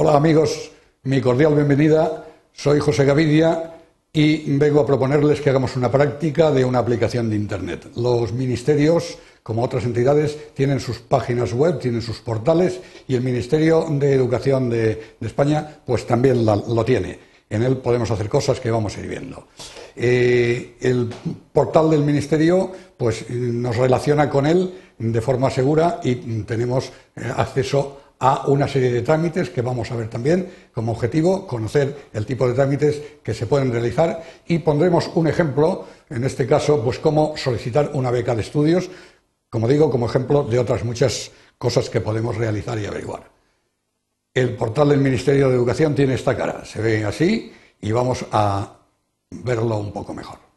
Hola amigos, mi cordial bienvenida. Soy José Gavidia y vengo a proponerles que hagamos una práctica de una aplicación de Internet. Los ministerios, como otras entidades, tienen sus páginas web, tienen sus portales y el Ministerio de Educación de, España pues también lo tiene. En él podemos hacer cosas que vamos a ir viendo. Eh, el portal del Ministerio pues, nos relaciona con él de forma segura y tenemos eh, acceso a una serie de trámites que vamos a ver también como objetivo, conocer el tipo de trámites que se pueden realizar y pondremos un ejemplo, en este caso, pues cómo solicitar una beca de estudios, como digo, como ejemplo de otras muchas cosas que podemos realizar y averiguar. El portal del Ministerio de Educación tiene esta cara, se ve así y vamos a verlo un poco mejor.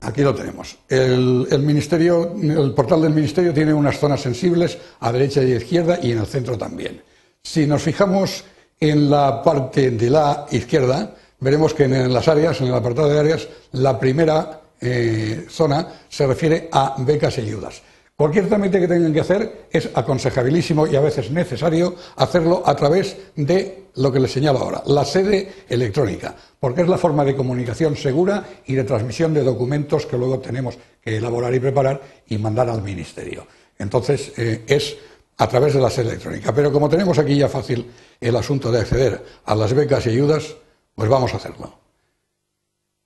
Aquí lo tenemos. El, ministerio, el portal del Ministerio tiene unas zonas sensibles a derecha y a izquierda y en el centro también. Si nos fijamos en la parte de la izquierda, veremos que en las áreas, en el apartado de áreas, la primera eh, zona se refiere a becas y ayudas. Cualquier trámite que tengan que hacer es aconsejabilísimo y a veces necesario hacerlo a través de lo que les señalo ahora, la sede electrónica, porque es la forma de comunicación segura y de transmisión de documentos que luego tenemos que elaborar y preparar y mandar al Ministerio. Entonces, eh, es a través de la sede electrónica. Pero como tenemos aquí ya fácil el asunto de acceder a las becas y ayudas, pues vamos a hacerlo.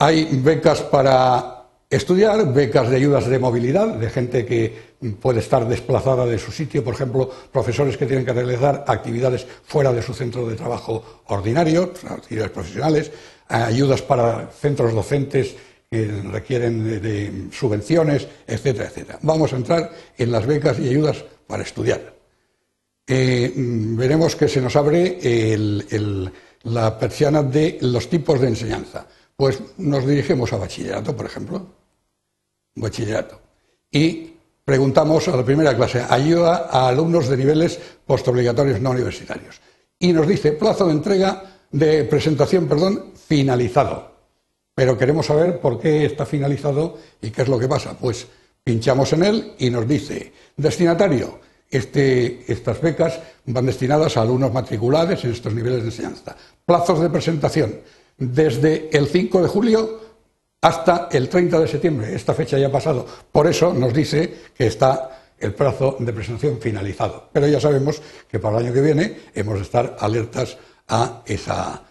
Hay becas para estudiar, becas de ayudas de movilidad, de gente que puede estar desplazada de su sitio, por ejemplo, profesores que tienen que realizar actividades fuera de su centro de trabajo ordinario, actividades profesionales, ayudas para centros docentes que requieren de, subvenciones, etcétera, etcétera. Vamos a entrar en las becas y ayudas para estudiar. Eh, veremos que se nos abre la persiana de los tipos de enseñanza. Pues nos dirigimos a bachillerato, por ejemplo, bachillerato, y preguntamos a la primera clase, ayuda a alumnos de niveles postobligatorios no universitarios. Y nos dice plazo de entrega de presentación, perdón, finalizado. Pero queremos saber por qué está finalizado y qué es lo que pasa. Pues pinchamos en él y nos dice, destinatario, este, estas becas van destinadas a alumnos matriculados en estos niveles de enseñanza. Plazos de presentación, desde el 5 de julio hasta el 30 de septiembre. Esta fecha ya ha pasado. Por eso nos dice que está el plazo de presentación finalizado. Pero ya sabemos que para el año que viene hemos de estar alertas a esa.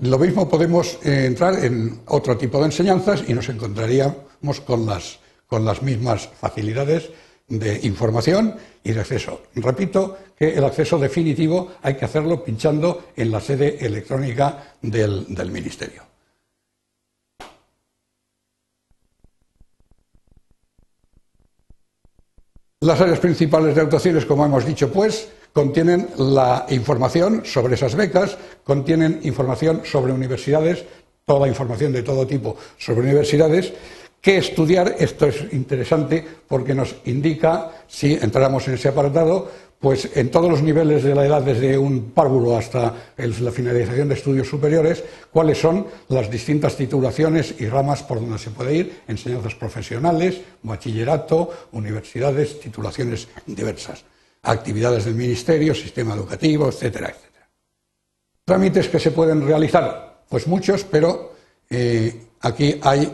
Lo mismo podemos eh, entrar en otro tipo de enseñanzas y nos encontraríamos con las, mismas facilidades de información y de acceso. Repito que el acceso definitivo hay que hacerlo pinchando en la sede electrónica del Ministerio. Las áreas principales de actuaciones, como hemos dicho, pues, contienen la información sobre esas becas, contienen información sobre universidades, toda información de todo tipo sobre universidades, ¿Qué estudiar? Esto es interesante porque nos indica, si entramos en ese apartado, pues en todos los niveles de la edad, desde un párvulo hasta la finalización de estudios superiores, cuáles son las distintas titulaciones y ramas por donde se puede ir, enseñanzas profesionales, bachillerato, universidades, titulaciones diversas, actividades del ministerio, sistema educativo, etcétera, etcétera. Trámites que se pueden realizar, pues muchos, pero eh, aquí hay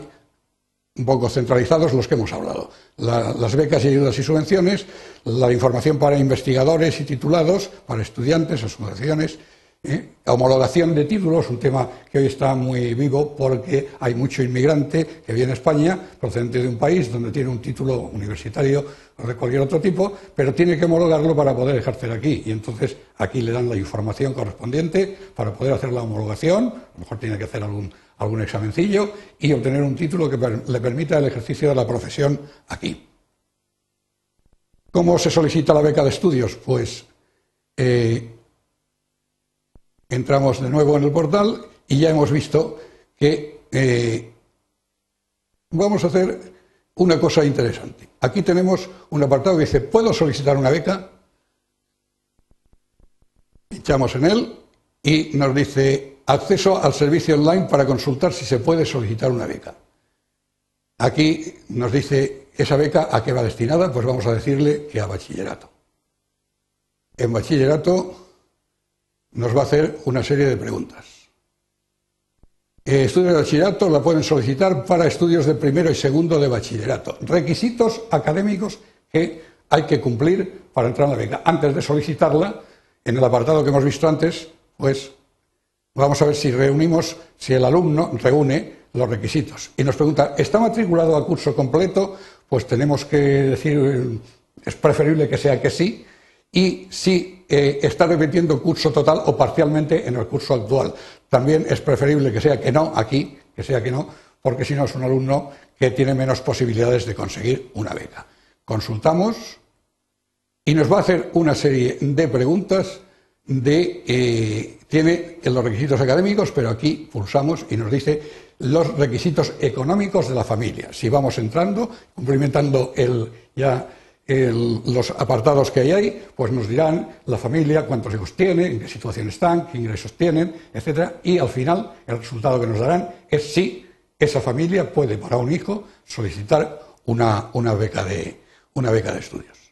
un poco centralizados los que hemos hablado. las becas y ayudas y subvenciones, la información para investigadores y titulados, para estudiantes, asociaciones, ¿eh? homologación de títulos, un tema que hoy está muy vivo porque hay mucho inmigrante que viene a España procedente de un país donde tiene un título universitario o de cualquier otro tipo, pero tiene que homologarlo para poder ejercer aquí. Y entonces aquí le dan la información correspondiente para poder hacer la homologación, a lo mejor tiene que hacer algún algún examencillo y obtener un título que le permita el ejercicio de la profesión aquí. ¿Cómo se solicita la beca de estudios? Pues eh, entramos de nuevo en el portal y ya hemos visto que eh, vamos a hacer una cosa interesante. Aquí tenemos un apartado que dice, ¿puedo solicitar una beca? Pinchamos en él y nos dice acceso al servicio online para consultar si se puede solicitar una beca. Aquí nos dice esa beca a qué va destinada, pues vamos a decirle que a bachillerato. En bachillerato nos va a hacer una serie de preguntas. Eh, estudios de bachillerato la pueden solicitar para estudios de primero y segundo de bachillerato. Requisitos académicos que hay que cumplir para entrar en la beca. Antes de solicitarla, en el apartado que hemos visto antes, pues vamos a ver si reunimos, si el alumno reúne los requisitos. Y nos pregunta, ¿está matriculado a curso completo? Pues tenemos que decir, es preferible que sea que sí. Y si eh, está repitiendo curso total o parcialmente en el curso actual. También es preferible que sea que no, aquí, que sea que no, porque si no es un alumno que tiene menos posibilidades de conseguir una beca. Consultamos y nos va a hacer una serie de preguntas de eh, tiene los requisitos académicos, pero aquí pulsamos y nos dice los requisitos económicos de la familia. Si vamos entrando, cumplimentando el, ya los apartados que hay ahí, pues nos dirán la familia, cuántos hijos tiene, en qué situación están, qué ingresos tienen, etcétera, y al final el resultado que nos darán es si esa familia puede para un hijo solicitar una, una beca de una beca de estudios.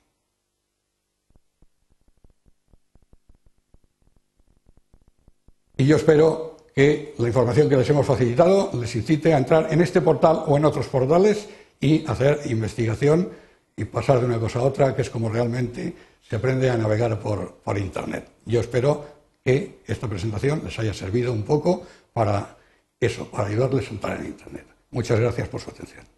Y yo espero que la información que les hemos facilitado les incite a entrar en este portal o en otros portales y hacer investigación y pasar de una cosa a otra, que es como realmente se aprende a navegar por, por Internet. Yo espero que esta presentación les haya servido un poco para eso, para ayudarles a entrar en Internet. Muchas gracias por su atención.